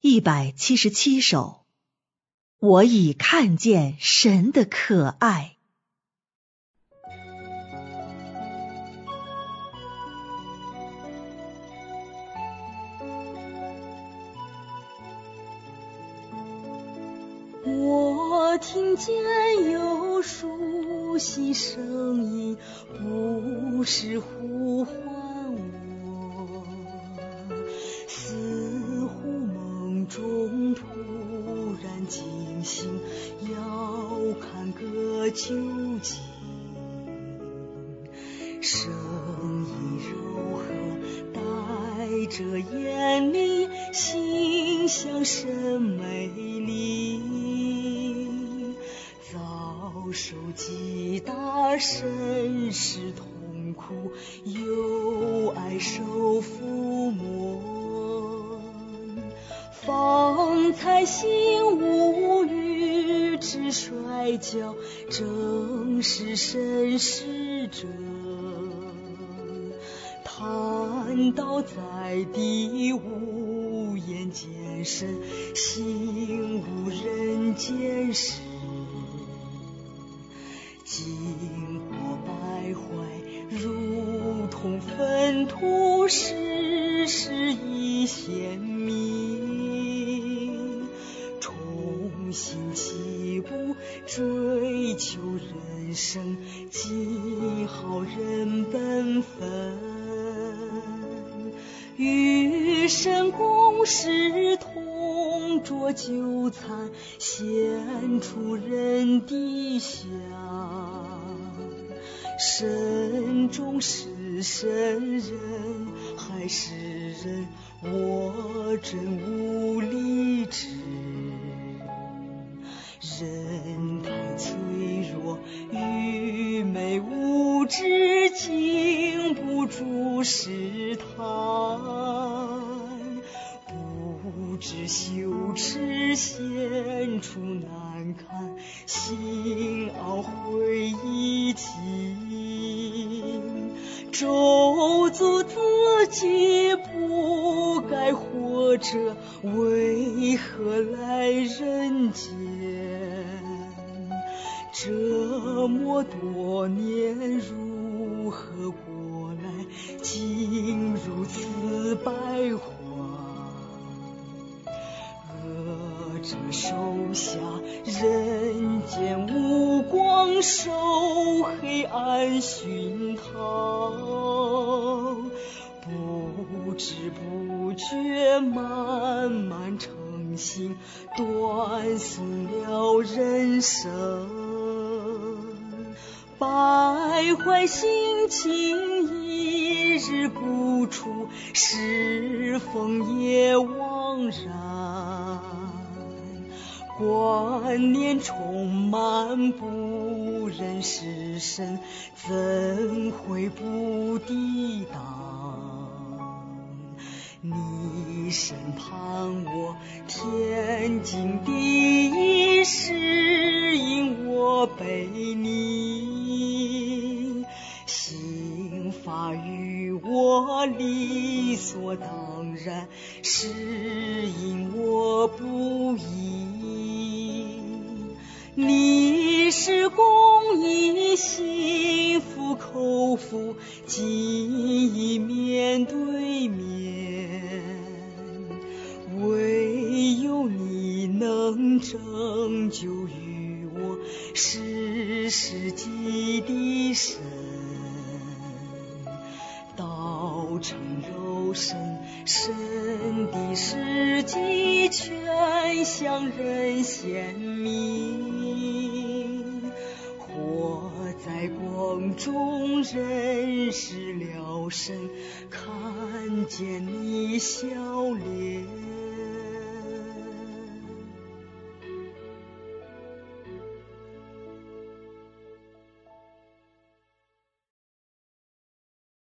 一百七十七首，我已看见神的可爱。我听见有熟悉声音，不是呼唤究竟。声音柔和，带着严厉，心像甚美丽。遭受极大，身世痛苦，又爱受抚摸。方才醒悟，与之摔跤，正是神使者。瘫倒在地，无言见身，心无人间事。经过败坏，如同粪土，世事已鲜明。求人生，记好人本分。与神共事，同桌就餐，献出人的香。神中是神，人还是人，我真无力知。人试探。不知羞耻，显出难堪，心懊悔已尽，咒诅自己不该活着，为何来人间？这么多年如何过，竟如此败坏？恶者手下，人间无光，受黑暗熏陶，不知不觉慢慢成形，断送了人生。败坏心情，一日不除，世风也枉然。观念充满，不忍失神，怎会不抵挡？你身旁我，天经地义，是因我被你心。无法与我理所当然，是因我不义。你是公义，心服口服，记忆面对面，唯有你能拯救于我，是世纪的神。成肉身，神的事迹全向人显明。活在光中，认识了神，看见你笑脸。